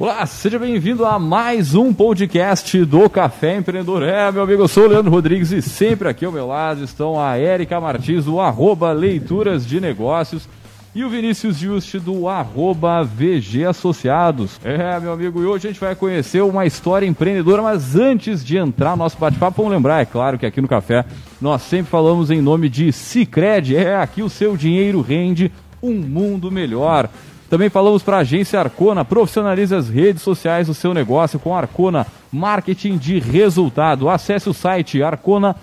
Olá, seja bem-vindo a mais um podcast do Café Empreendedor. É, meu amigo, eu sou o Leandro Rodrigues e sempre aqui ao meu lado estão a Érica Martins, do arroba Leituras de Negócios, e o Vinícius Juste, do arroba VG Associados. É, meu amigo, e hoje a gente vai conhecer uma história empreendedora, mas antes de entrar no nosso bate-papo, vamos lembrar, é claro, que aqui no Café nós sempre falamos em nome de Cicred. É, aqui o seu dinheiro rende um mundo melhor. Também falamos para a agência Arcona, profissionalize as redes sociais do seu negócio com Arcona Marketing de Resultado. Acesse o site arcona.com.br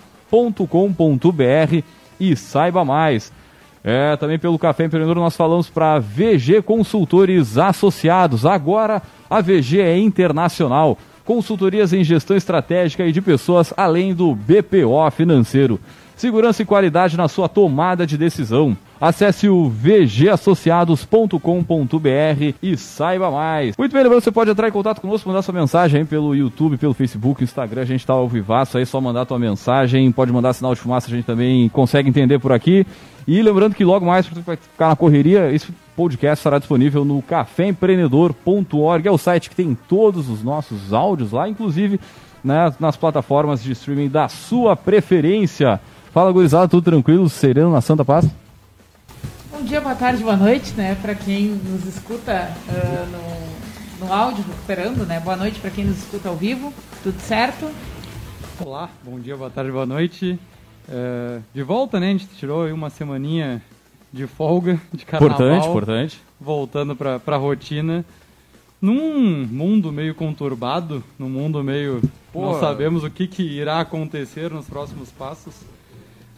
e saiba mais. É, também pelo Café Empreendedor nós falamos para VG Consultores Associados. Agora a VG é internacional. Consultorias em gestão estratégica e de pessoas, além do BPO financeiro. Segurança e qualidade na sua tomada de decisão. Acesse o vgassociados.com.br e saiba mais. Muito bem, lembrando, você pode entrar em contato conosco, mandar sua mensagem pelo YouTube, pelo Facebook, Instagram, a gente está ao vivaço aí, só mandar tua mensagem, pode mandar sinal de fumaça, a gente também consegue entender por aqui. E lembrando que logo mais, para ficar na correria, esse podcast estará disponível no caféempreendedor.org, é o site que tem todos os nossos áudios lá, inclusive né, nas plataformas de streaming da sua preferência. Fala, gurizada, tudo tranquilo, sereno na Santa Paz? Bom dia, boa tarde, boa noite, né? Para quem nos escuta uh, no, no áudio, recuperando, né? Boa noite para quem nos escuta ao vivo, tudo certo? Olá, bom dia, boa tarde, boa noite. Uh, de volta, né? A gente tirou uma semaninha de folga, de carnaval. Importante, importante. Voltando para a rotina. Num mundo meio conturbado, num mundo meio... Pô, não sabemos o que, que irá acontecer nos próximos passos.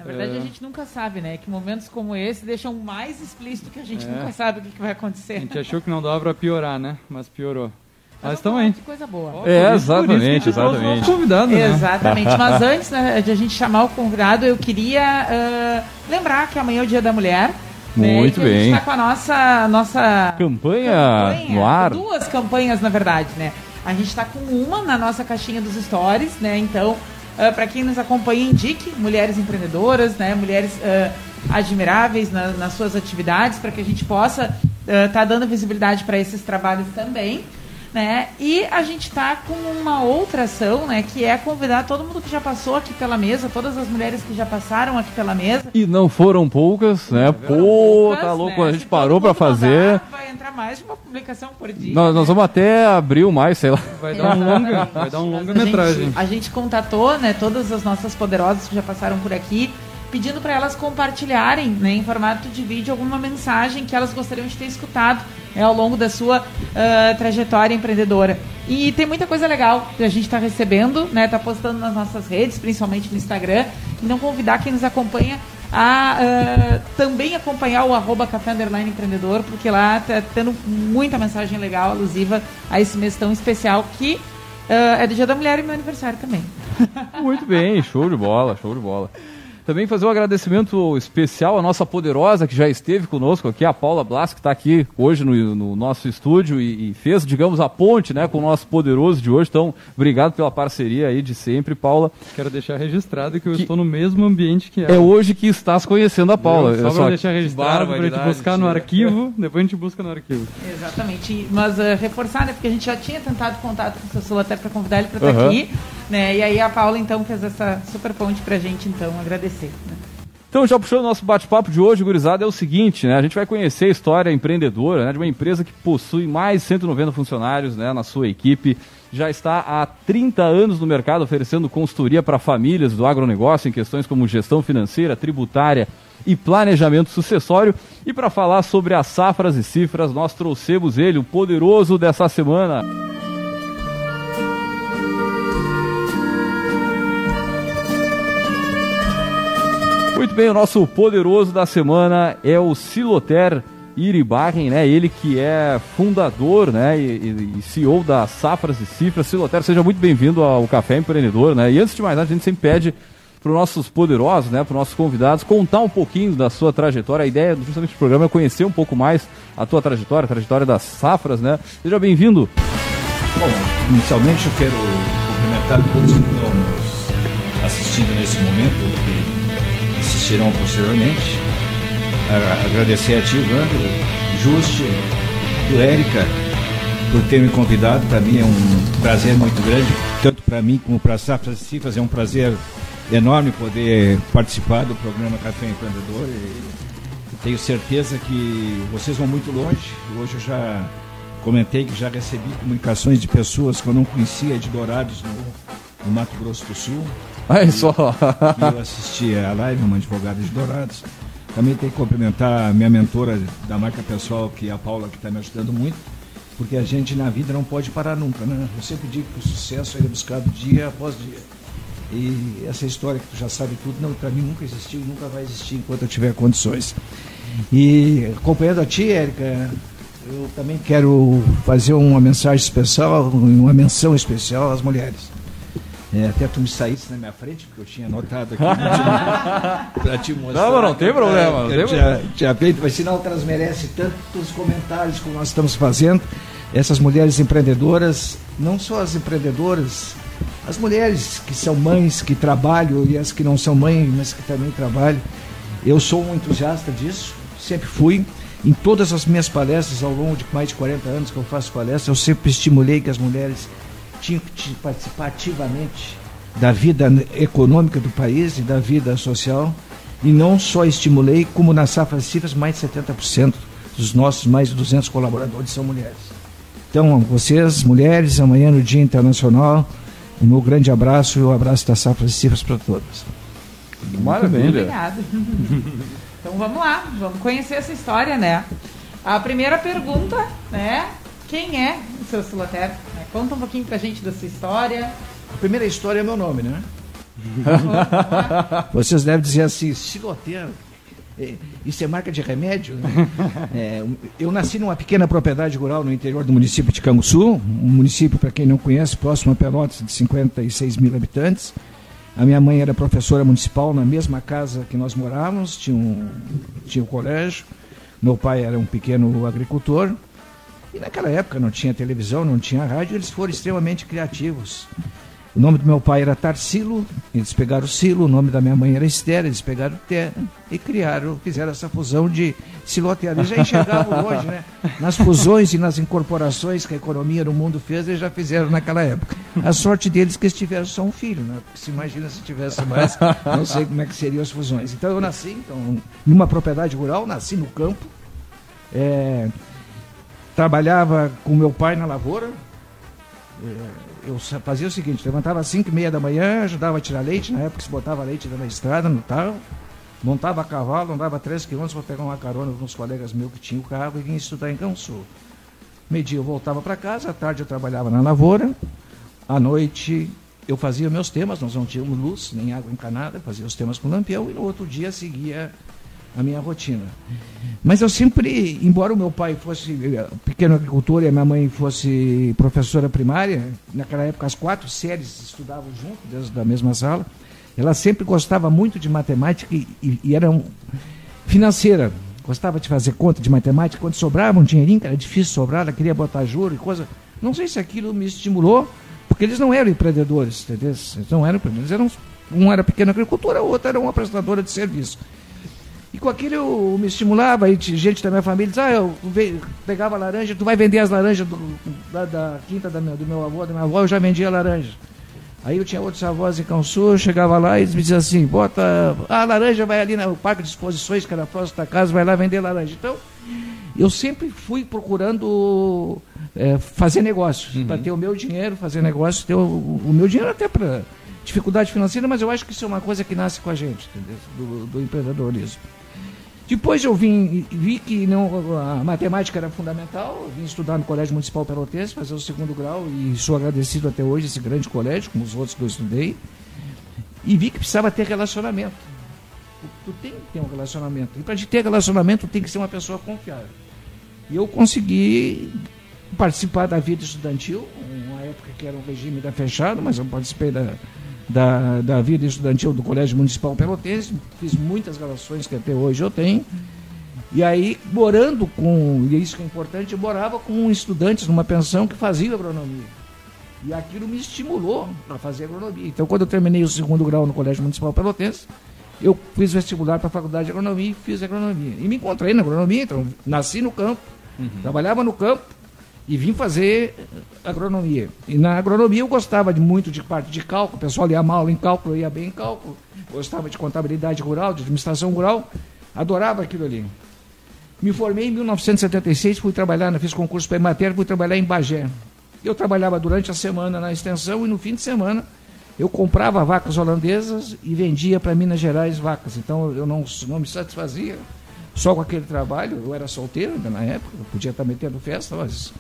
Na verdade, é. a gente nunca sabe, né? Que momentos como esse deixam mais explícito que a gente é. nunca sabe o que, que, vai acontecer. A gente achou que não dava pra piorar, né? Mas piorou. Mas estão aí. Coisa boa. É, exatamente, exatamente. Convidado, né? Exatamente. Mas antes né, de a gente chamar o convidado, eu queria uh, lembrar que amanhã é o Dia da Mulher. Né, Muito né, bem. A gente está com a nossa, nossa campanha, campanha, no ar. Duas campanhas, na verdade, né? A gente está com uma na nossa caixinha dos stories, né? Então, Uh, ah, para quem nos acompanha, indique mulheres empreendedoras, né, mulheres uh, admiráveis na, nas suas atividades, para que a gente possa estar uh, tá dando visibilidade para esses trabalhos também. Né? E a gente está com uma outra ação, né? Que é convidar todo mundo que já passou aqui pela mesa, todas as mulheres que já passaram aqui pela mesa. E não foram poucas, né? Pô, poucas, tá louco, né? a gente Se parou para fazer. Mandar, vai entrar mais de uma publicação por dia. Nós, nós vamos até abrir o mais, sei lá. Vai dar um longa, vai dar um longa metragem. A gente contatou, né, todas as nossas poderosas que já passaram por aqui pedindo para elas compartilharem né, em formato de vídeo alguma mensagem que elas gostariam de ter escutado né, ao longo da sua uh, trajetória empreendedora. E tem muita coisa legal que a gente está recebendo, né? Tá postando nas nossas redes, principalmente no Instagram. E não convidar quem nos acompanha a uh, também acompanhar o arroba Café Underline Empreendedor, porque lá tá tendo muita mensagem legal, alusiva a esse mês tão especial que uh, é do Dia da Mulher e meu aniversário também. Muito bem, show de bola, show de bola. Também fazer um agradecimento especial à nossa poderosa que já esteve conosco aqui, a Paula Blas, que está aqui hoje no, no nosso estúdio e, e, fez, digamos, a ponte né, com o nosso poderoso de hoje. Então, obrigado pela parceria aí de sempre, Paula. Quero deixar registrado que eu que estou no mesmo ambiente que ela. É hoje que estás conhecendo a Paula. Só para deixar registrado, para a gente buscar no arquivo, depois a gente busca no arquivo. Exatamente. Mas uh, reforçar, né, porque a gente já tinha tentado contato com o Sassula até para convidar ele para estar uhum. aqui. Né, e aí a Paula, então, fez essa super ponte para a gente, então, agradecer Né? Então, já puxando o nosso bate-papo de hoje, gurizada, é o seguinte, né? A gente vai conhecer a história empreendedora né, de uma empresa que possui mais de 190 funcionários né, na sua equipe, já está há 30 anos no mercado oferecendo consultoria para famílias do agronegócio em questões como gestão financeira, tributária e planejamento sucessório. E para falar sobre as safras e cifras, nós trouxemos ele, o poderoso dessa semana. Muito bem, o nosso poderoso da semana é o Siloter Iribarren, né? Ele que é fundador, né? E, e CEO da Safras e Cifras. Siloter, seja muito bem-vindo ao Café Empreendedor, né? E antes de mais nada, a gente sempre pede para os nossos poderosos, né? Para os nossos convidados contar um pouquinho da sua trajetória. A ideia justamente do programa é conhecer um pouco mais a tua trajetória, a trajetória das Safras, né? Seja bem-vindo. Bom, inicialmente eu quero cumprimentar todos que estão assistindo nesse momento, assistirão posteriormente. Agradecer a ti, Evandro, Juste, do Érica, por ter me convidado. Para mim é um prazer muito grande, tanto para mim como para a Safra Cifras. É um prazer enorme poder participar do programa Café Empreendedor. Tenho certeza que vocês vão muito longe. Hoje eu já comentei que já recebi comunicações de pessoas que eu não conhecia de Dourados, no, no Mato Grosso do Sul. Aí só. Eu assisti a live, uma advogada de Dourados. Também tenho que cumprimentar a minha mentora da marca pessoal, que é a Paula, que está me ajudando muito, porque a gente na vida não pode parar nunca, né? Eu sempre digo que o sucesso é buscado dia após dia. E essa história que tu já sabe tudo, não, para mim nunca existiu e nunca vai existir enquanto eu tiver condições. E acompanhando a ti, Érica, eu também quero fazer uma mensagem especial, uma menção especial às mulheres. É, até tu me saísse na minha frente, porque eu tinha anotado aqui para te mostrar. Não, não tem problema. Eu, Não eu tem tinha, tinha feito, mas sinal merecem tantos comentários como nós estamos fazendo. Essas mulheres empreendedoras, não só as empreendedoras, as mulheres que são mães, que trabalham, e as que não são mães, mas que também trabalham. Eu sou um entusiasta disso, sempre fui. Em todas as minhas palestras, ao longo de mais de 40 anos que eu faço palestras, eu sempre estimulei que as mulheres tinham que participar ativamente da vida econômica do país e da vida social. E não só estimulei, como na Safra Cifras, mais de 70% dos nossos mais de 200 colaboradores são mulheres. Então, vocês, mulheres, amanhã no Dia Internacional, o meu grande abraço e o abraço da Safra Cifras para todas. Maravilha. Obrigada. então vamos lá, vamos conhecer essa história, né? A primeira pergunta, né? Quem é o seu Siloter? Conta um pouquinho pra gente da sua história. A primeira história é meu nome, né? Vocês devem dizer assim, siloteiro. é, Isso é marca de remédio? né? É, eu nasci numa pequena propriedade rural no interior do município de Canguçu, um município, para quem não conhece, próximo a Pelotas, de 56 mil habitantes. A minha mãe era professora municipal na mesma casa que nós morávamos, tinha um, tinha um colégio. Meu pai era um pequeno agricultor. E naquela época não tinha televisão, não tinha rádio, eles foram extremamente criativos. O nome do meu pai era Tarsilo, eles pegaram o Silo, o nome da minha mãe era Esther, eles pegaram o Té e criaram, fizeram essa fusão de silotear. Eles já enxergavam hoje, né? Nas fusões e nas incorporações que a economia no mundo fez, eles já fizeram naquela época. A sorte deles é que eles tiveram só um filho, né? Porque se imagina se tivesse mais, não sei como é que seriam as fusões. Então eu nasci então, numa propriedade rural, nasci no campo, é, trabalhava com meu pai na lavoura, eu sa- fazia o seguinte, levantava às 5 e meia da manhã, ajudava a tirar leite, na época se botava leite na estrada, no carro, montava a cavalo, andava 3 quilômetros para pegar uma carona com uns colegas meus que tinham o carro e vinha estudar em Cansu. Meio-dia eu voltava para casa, à tarde eu trabalhava na lavoura, à noite eu fazia meus temas, nós não tínhamos luz, nem água encanada, fazia os temas com lampião e no outro dia seguia a minha rotina. Mas eu sempre, embora o meu pai fosse eh, pequeno agricultor e a minha mãe fosse professora primária, naquela época as quatro séries estudavam junto, dentro da mesma sala, ela sempre gostava muito de matemática e, e, era um, financeira. Gostava de fazer conta de matemática. Quando sobrava um dinheirinho, que era difícil sobrar, ela queria botar juro e coisa. Não sei se aquilo me estimulou, porque eles não eram empreendedores, entendeu? Eles não eram empreendedores, eram, um era pequena agricultura, o outro era uma prestadora de serviço. E com aquilo eu me estimulava, e gente da minha família dizia, ah, eu pegava laranja, tu vai vender as laranjas do- da, da quinta da minha- do meu avô, da minha avó, eu já vendia laranja. Aí eu tinha outros avós em Cansu, eu chegava lá e eles me diziam assim, bota, a laranja vai ali no parque de exposições, que era próximo da casa, vai lá vender laranja. Então, eu sempre fui procurando eh, fazer negócios, para ter o meu dinheiro, fazer negócio, ter o, o meu dinheiro até para dificuldade financeira, mas eu acho que isso é uma coisa que nasce com a gente? Do, do empreendedorismo. Depois eu vim vi que não, a matemática era fundamental, vim estudar no Colégio Municipal Pelotense, fazer o segundo grau, e sou agradecido até hoje esse grande colégio, como os outros que eu estudei, e vi que precisava ter relacionamento. Tu, tu tem que ter um relacionamento. E para te ter relacionamento, tu tem que ser uma pessoa confiável. E eu consegui participar da vida estudantil, uma época que era um regime da fechado, mas eu participei da, da, da vida estudantil do Colégio Municipal Pelotense, fiz muitas relações que até hoje eu tenho. E aí, morando com, e isso que é importante, eu morava com estudantes numa pensão que faziam agronomia. E aquilo me estimulou para fazer agronomia. Então, quando eu terminei o segundo grau no Colégio Municipal Pelotense, eu fiz vestibular para a Faculdade de Agronomia e fiz agronomia. E me encontrei na agronomia, então nasci no campo, trabalhava no campo E vim fazer agronomia. E na agronomia eu gostava de muito de parte de cálculo, o pessoal ia mal em cálculo, ia bem em cálculo. Gostava de contabilidade rural, de administração rural, adorava aquilo ali. Me formei em 1976, fui trabalhar, fiz concurso para Emater, fui trabalhar em Bagé. Eu trabalhava durante a semana na extensão e no fim de semana eu comprava vacas holandesas e vendia para Minas Gerais vacas. Então eu não, não me satisfazia só com aquele trabalho. Eu era solteiro ainda na época, eu podia estar metendo festa, mas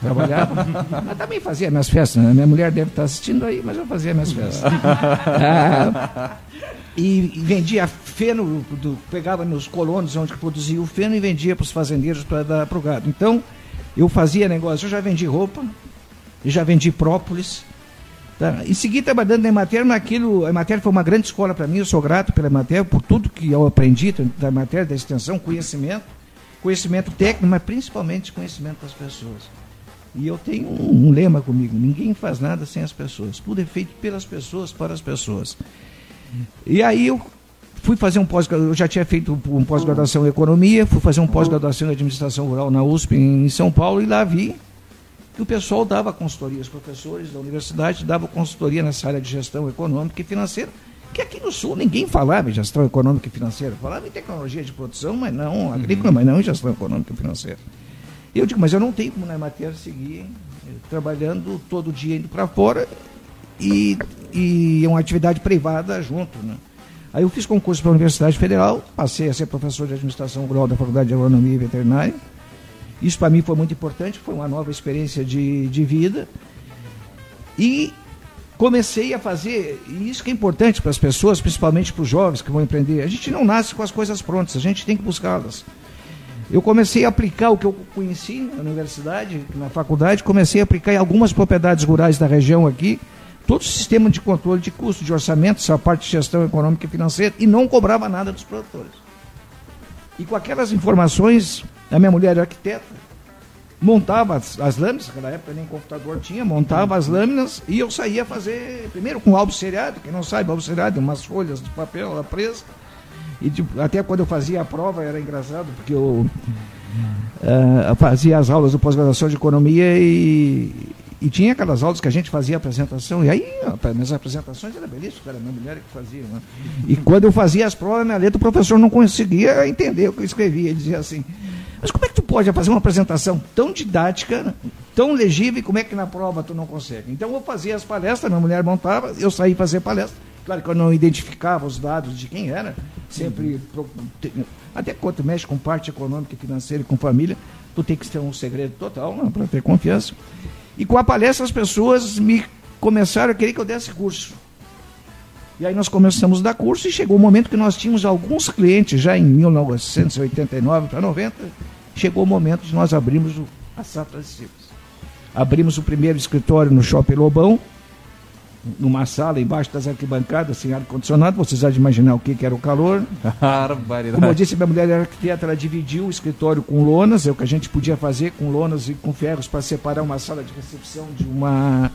trabalhava. mas também fazia minhas festas, né? Minha mulher deve estar assistindo aí, mas eu fazia minhas festas. ah, e, vendia feno, do, pegava nos colonos onde produzia o feno e vendia para os fazendeiros para dar para o gado. Então, eu fazia negócio, eu já vendi roupa, já vendi própolis. Tá? E segui trabalhando na Emater, naquilo, a Emater foi uma grande escola para mim, eu sou grato pela Emater, por tudo que eu aprendi da matéria, da extensão, conhecimento, conhecimento técnico, mas principalmente conhecimento das pessoas. E eu tenho um, um, lema comigo: ninguém faz nada sem as pessoas. Tudo é feito pelas pessoas, para as pessoas. E aí eu fui fazer um pós eu já tinha feito um pós-graduação em economia, fui fazer um pós-graduação em administração rural na USP em São Paulo e lá vi que o pessoal dava consultoria, os professores da universidade davam consultoria nessa área de gestão econômica e financeira, que aqui no Sul ninguém falava em gestão econômica e financeira, falava em tecnologia de produção, mas não agrícola, mas não em gestão econômica e financeira. Eu digo, mas eu não tenho como na matéria seguir eh, trabalhando todo dia indo para fora e, e é uma atividade privada junto, né? Aí eu fiz concurso para a Universidade Federal, passei a ser professor de administração rural da Faculdade de Agronomia e Veterinária. Isso para mim foi muito importante, foi uma nova experiência de, de vida. E comecei a fazer, e isso que é importante para as pessoas, principalmente para os jovens que vão empreender. A gente não nasce com as coisas prontas, a gente tem que buscá-las. Eu comecei a aplicar o que eu conheci na universidade, na faculdade, comecei a aplicar em algumas propriedades rurais da região aqui, todo o sistema de controle de custo, de orçamento, essa parte de gestão econômica e financeira, e não cobrava nada dos produtores. E com aquelas informações, a minha mulher era arquiteta, montava as, as lâminas, naquela época nem computador tinha, montava as lâminas e eu saía fazer, primeiro com álbum seriado, quem não sabe, álbum seriado, umas folhas de papel presa. E tipo, até quando eu fazia a prova era engraçado, porque eu uh, fazia as aulas do pós-graduação de economia e, e tinha aquelas aulas que a gente fazia apresentação, e aí minhas apresentações eram belíssimas, era minha mulher que fazia. Né? E quando eu fazia as provas, minha letra, o professor não conseguia entender o que eu escrevia. Ele dizia assim, mas como é que tu pode fazer uma apresentação tão didática, tão legível, e como é que na prova tu não consegue? Então eu fazia as palestras, minha mulher montava, eu saí fazer palestra. Claro que eu não identificava os dados de quem era, sempre. Até quando mexe com parte econômica, financeira e com família, tu tem que ter um segredo total né, para ter confiança. E com a palestra as pessoas me começaram a querer que eu desse curso. E aí nós começamos a dar curso e chegou o momento que nós tínhamos alguns clientes já em 1989 para 90, chegou o momento de nós abrirmos o, a Safra. Abrimos o primeiro escritório no Shopping Lobão, numa sala embaixo das arquibancadas, sem ar-condicionado, vocês já imaginar o que, que era o calor. Como eu disse, minha mulher era arquiteta, ela dividiu o escritório com lonas, é o que a gente podia fazer com lonas e com ferros para separar uma sala de recepção de uma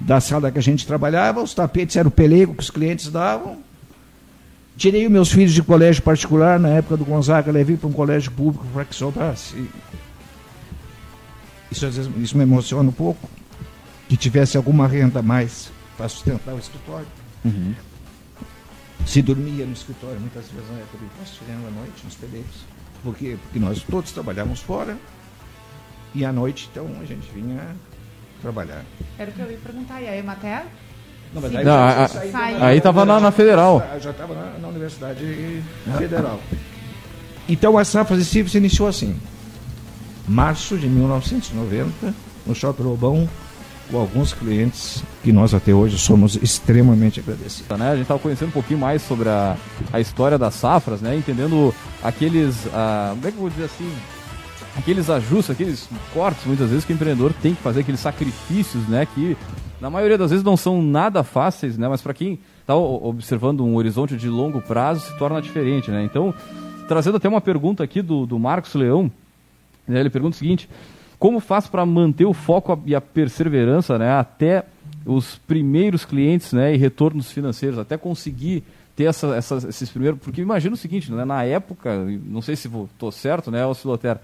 da sala que a gente trabalhava, os tapetes eram o pelego que os clientes davam. Tirei os meus filhos de colégio particular, na época do Gonzaga, levei para um colégio público para que sobrasse. Isso às vezes isso me emociona um pouco, que tivesse alguma renda a mais para sustentar o escritório. Uhum. Se dormia no escritório muitas vezes na época do imposto à noite, nos peleiros. Por quê? Porque nós todos trabalhávamos fora e à noite, então, a gente vinha trabalhar. Era o que eu ia perguntar. E a Emater? Não, mas aí, não, aí estava na, na, Federal. Já estava na, na, Universidade Federal. Então a Safra de se iniciou assim. Março de 1990, no Shopping Lobão, com alguns clientes que nós até hoje somos extremamente agradecidos. Né? A gente estava conhecendo um pouquinho mais sobre a, a história das safras, né? entendendo aqueles, ah, como é que eu vou dizer assim, aqueles ajustes, aqueles cortes, muitas vezes que o empreendedor tem que fazer, aqueles sacrifícios, né? que na maioria das vezes não são nada fáceis, né? mas para quem está observando um horizonte de longo prazo se torna diferente. Né? Então, trazendo até uma pergunta aqui do, do Marcos Leão, né? ele pergunta o seguinte como faz para manter o foco e a perseverança né, até os primeiros clientes né, e retornos financeiros, até conseguir ter essa, esses primeiros. Porque imagina o seguinte, né, na época, não sei se estou certo, né, Osciloter,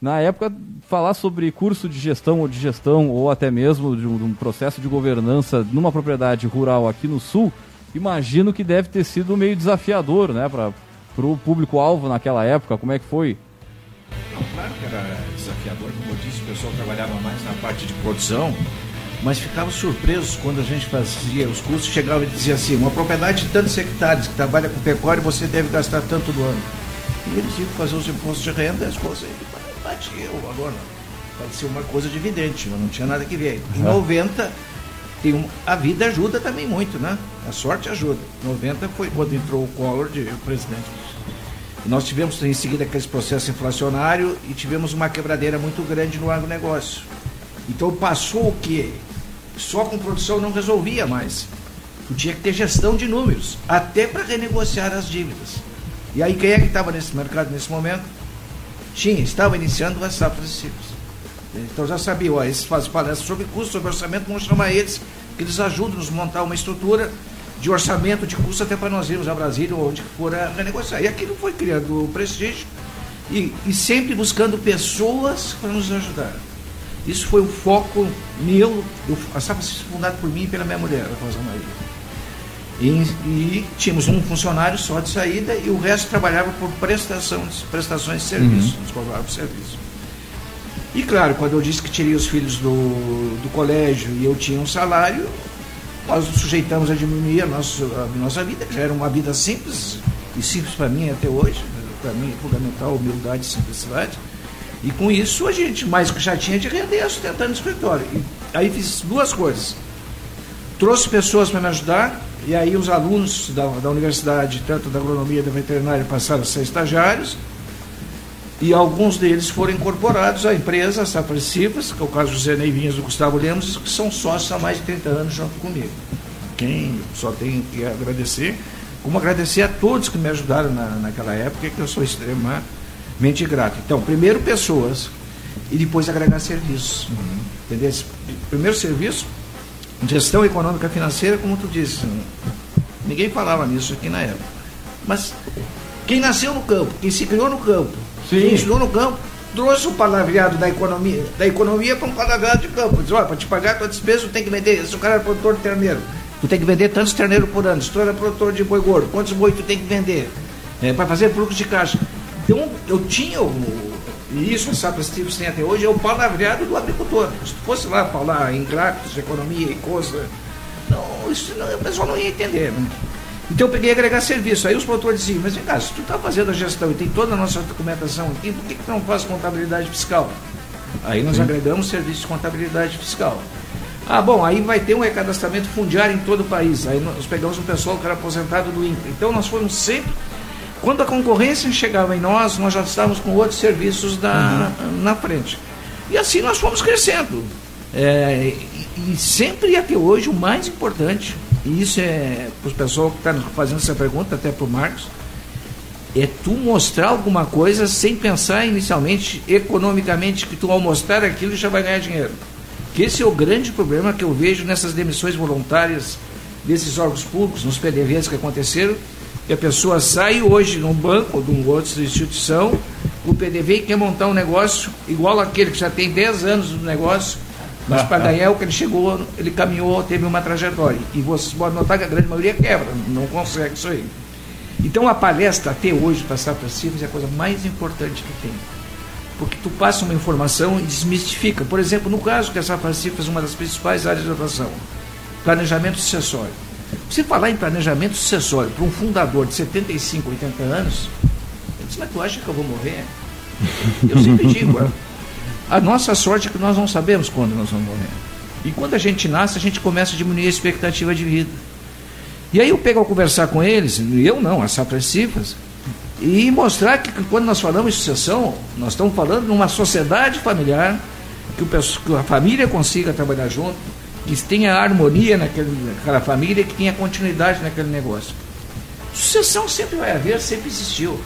Na época, falar sobre curso de gestão ou de gestão, ou até mesmo de um, de um processo de governança numa propriedade rural aqui no sul, imagino que deve ter sido meio desafiador, né, para o público-alvo naquela época. Como é que foi? Não, claro que era desafiador, pessoal trabalhava mais na parte de produção, mas ficava surpreso quando a gente fazia os cursos, chegava e dizia assim, uma propriedade de tantos hectares que trabalha com pecuária, você deve gastar tanto do ano. E eles iam fazer os impostos de renda as coisas batiam agora. Parecia uma coisa evidente, mas não tinha nada que ver. Em 90, tem um, a vida ajuda também muito, né? A sorte ajuda. 90 foi quando entrou o Collor de presidente. Nós tivemos em seguida aquele processo inflacionário e tivemos uma quebradeira muito grande no agronegócio. Então passou o que só com produção não resolvia mais. Tu tinha que ter gestão de números, até para renegociar as dívidas. E aí quem é que estava nesse mercado nesse momento? Tinha, estava iniciando as safras de ciclos. Então já sabia, ó, esses fazem palestras sobre custo, sobre orçamento, vamos chamar eles, que eles ajudam nos montar uma estrutura de orçamento de custo até para nós irmos a Brasília ou onde for a renegociar. E aquilo foi criando o prestígio e, e sempre buscando pessoas para nos ajudar. Isso foi o foco meu, eu, a safra foi fundada por mim e pela minha mulher, a Rosa Maria. E, e, tínhamos um funcionário só de saída e o resto trabalhava por prestação, prestações de serviço, uhum. nos cobrava por serviço. E claro, quando eu disse que teria os filhos do, do colégio e eu tinha um salário, nós nos sujeitamos a diminuir a nossa, a nossa vida, que já era uma vida simples, e simples para mim até hoje, para mim é fundamental humildade e simplicidade. E com isso a gente, mais que já tinha de render, sustentando o escritório. E aí fiz duas coisas. Trouxe pessoas para me ajudar, e aí os alunos da, da universidade, tanto da agronomia e da veterinária, passaram a ser estagiários, e alguns deles foram incorporados à empresa Cifras, que é o caso do Zé Neivinhas e do Gustavo Lemos, que são sócios há mais de 30 anos junto comigo. Quem só tenho que agradecer, como agradecer a todos que me ajudaram na, naquela época, que eu sou extremamente grato. Então, primeiro pessoas e depois agregar serviços. Uhum. Entendeu? Primeiro serviço, gestão econômica financeira, como tu disse, ninguém falava nisso aqui na época. Mas quem nasceu no campo, quem se criou no campo, Sim. Estudou no campo trouxe o palavreado da economia, da economia para um palavreado de campo. Diz, olha, para te pagar tua despesa, tu tem que vender. Se o cara é produtor de terneiro, tu tem que vender tantos terneiros por ano. Se tu é produtor de boi gordo, quantos boi tu tem que vender? É, para fazer fluxo de caixa. Então, eu tinha o. E isso, os Stevens tem até hoje, é o palavreado do agricultor. Se fosse lá falar em gráficos economia e coisa. Não, isso não, o pessoal não ia entender. Né? Então eu peguei agregar serviço. Aí os produtores diziam, mas vem cá, se tu está fazendo a gestão e tem toda a nossa documentação aqui, por que, que tu não faz contabilidade fiscal? Aí nós Sim. agregamos serviço de contabilidade fiscal. Ah, bom, aí vai ter um recadastramento fundiário em todo o país. Aí nós pegamos um pessoal que era aposentado do INPE. Então nós fomos sempre. Quando a concorrência chegava em nós, nós já estávamos com outros serviços da, uhum. na frente. E assim nós fomos crescendo. É, e, e sempre até hoje o mais importante e isso é para o pessoal que está fazendo essa pergunta, até para o Marcos, é tu mostrar alguma coisa sem pensar inicialmente economicamente que tu ao mostrar aquilo já vai ganhar dinheiro. Que esse é o grande problema que eu vejo nessas demissões voluntárias desses órgãos públicos, nos PDVs que aconteceram, que a pessoa sai hoje num banco ou de uma outra instituição, o PDV quer montar um negócio igual aquele que já tem 10 anos no negócio, mas para ganhar o que ele chegou, ele caminhou, teve uma trajetória. E vocês podem notar que a grande maioria quebra, não consegue isso aí. Então a palestra até hoje para Safra Cifras é a coisa mais importante que tem. Porque tu passa uma informação e desmistifica. Por exemplo, no caso que a Safra Cifras é uma das principais áreas de atuação, planejamento sucessório. Você falar em planejamento sucessório para um fundador de 75, 80 anos, ele diz, mas tu acha que eu vou morrer? Eu sempre digo, a nossa sorte é que nós não sabemos quando nós vamos morrer. E quando a gente nasce, a gente começa a diminuir a expectativa de vida. E aí eu pego a conversar com eles, eu não, as sapressivas, e mostrar que quando nós falamos de sucessão, nós estamos falando numa sociedade familiar, que, o, que a família consiga trabalhar junto, que tenha harmonia naquele, naquela família, que tenha continuidade naquele negócio. Sucessão sempre vai haver, sempre existiu.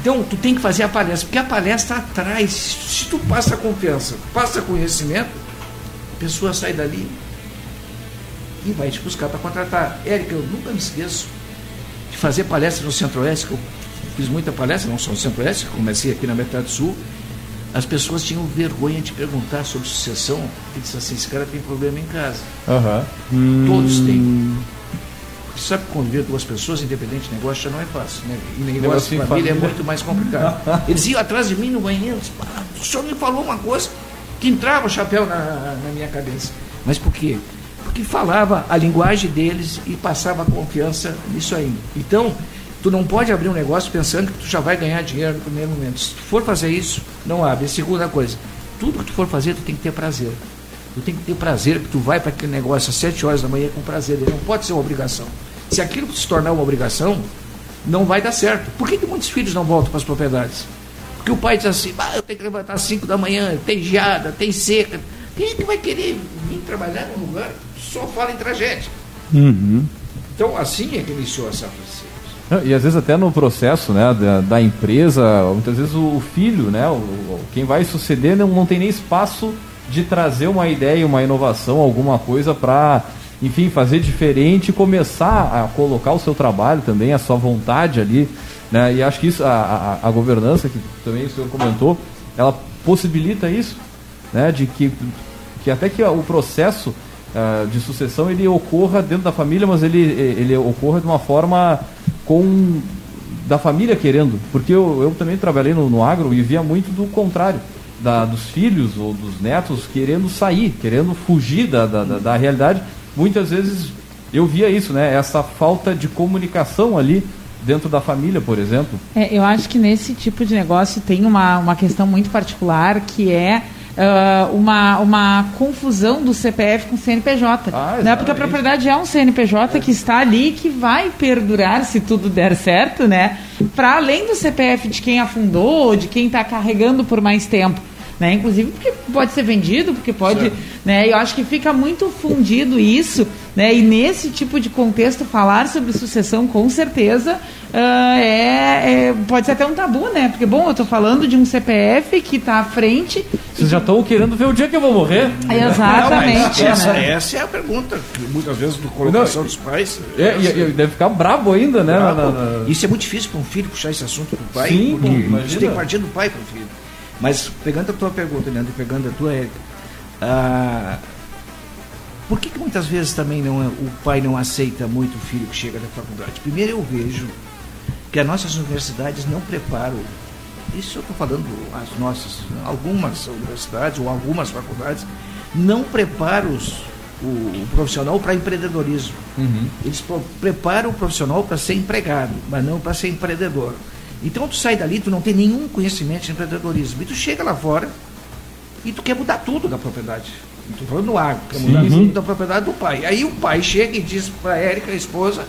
Então, tu tem que fazer a palestra, porque a palestra atrai. Se tu passa confiança, passa conhecimento, a pessoa sai dali e vai te buscar para contratar. Érica, eu nunca me esqueço de fazer palestra no Centro-Oeste, que eu fiz muita palestra, não só no Centro-Oeste, comecei aqui na Metade Sul. as pessoas tinham vergonha de perguntar sobre sucessão, e disse assim, esse cara tem problema em casa. Aham. Todos têm. Você sabe que conviver duas pessoas, independente de negócio, já não é fácil. Né? E negócio de em família, é família. muito mais complicado. Eles iam atrás de mim no banheiro, disse, "Ah, o senhor me falou uma coisa que entrava o chapéu na, na minha cabeça. Mas por quê? Porque falava a linguagem deles e passava confiança nisso aí. Então, tu não pode abrir um negócio pensando que tu já vai ganhar dinheiro no primeiro momento. Se tu for fazer isso, não abre. E segunda coisa, tudo que tu for fazer, tu tem que ter prazer. Tu tem que ter prazer, que tu vai para aquele negócio às 7 horas da manhã com prazer. Ele não pode ser uma obrigação. Se aquilo se tornar uma obrigação, não vai dar certo. Por que, que muitos filhos não voltam para as propriedades? Porque o pai diz assim, ah, eu tenho que levantar às 5 da manhã, tem geada, tem seca. Quem é que vai querer vir trabalhar num lugar que só fala em tragédia? Então, assim é que iniciou essa princesa. Não, E às vezes até no processo né, da, da empresa, muitas vezes o, o filho, né, o- quem vai suceder não, não tem nem espaço de trazer uma ideia, uma inovação, alguma coisa para, enfim, fazer diferente e começar a colocar o seu trabalho também, a sua vontade ali. Né, e acho que isso, a, a, a governança, que também o senhor comentou, ela possibilita isso, né, de que, que até que o processo ah, de sucessão ele ocorra dentro da família, mas ele, ele ocorra de uma forma com da família querendo, porque eu, eu também trabalhei no, no agro e via muito do contrário, da, dos filhos ou dos netos querendo sair, querendo fugir da, da, da, da realidade. Muitas vezes eu via isso, né? Essa falta de comunicação ali dentro da família, por exemplo. É, eu acho que nesse tipo de negócio tem uma, uma questão muito particular que é ah, uma, uma confusão do CPF com o CNPJ. Ah, né? Porque a propriedade é um CNPJ que está ali que vai perdurar se tudo der certo, né? Para além do CPF de quem afundou, de quem está carregando por mais tempo. Né? Inclusive porque pode ser vendido, porque pode. Né? Eu acho que fica muito fundido isso, né? E nesse tipo de contexto, falar sobre sucessão com certeza ah, é, é- pode ser até um tabu, né? Porque, bom, eu estou falando de um CPF que está à frente. Vocês já estão querendo ver o dia que eu vou morrer? Exatamente. Não, mas essa, né? essa é a pergunta, que muitas vezes do colocação dos pais. É, e, e deve ficar brabo ainda, né? na- na- na- Isso é muito difícil para um filho puxar esse assunto para o pai, Sim, porque pô, isso imagina. tem que partir do pai para o filho. Mas pegando a tua pergunta, Leandro, e pegando a tua, Érica, ah, por que, que muitas vezes também não, é- o pai não aceita muito o filho que chega da faculdade? Primeiro eu vejo que as nossas universidades não preparam, isso eu estou falando as nossas, algumas universidades ou algumas faculdades, não preparam os- o, o profissional para empreendedorismo. Eles pro- preparam o profissional para ser empregado, mas não para ser empreendedor. Então tu sai dali, tu não tem nenhum conhecimento de empreendedorismo. E tu chega lá fora e tu quer mudar tudo da propriedade. Estou falando no agro, quer mudar tudo da propriedade do pai. Aí o pai chega e diz para a Érica, a esposa,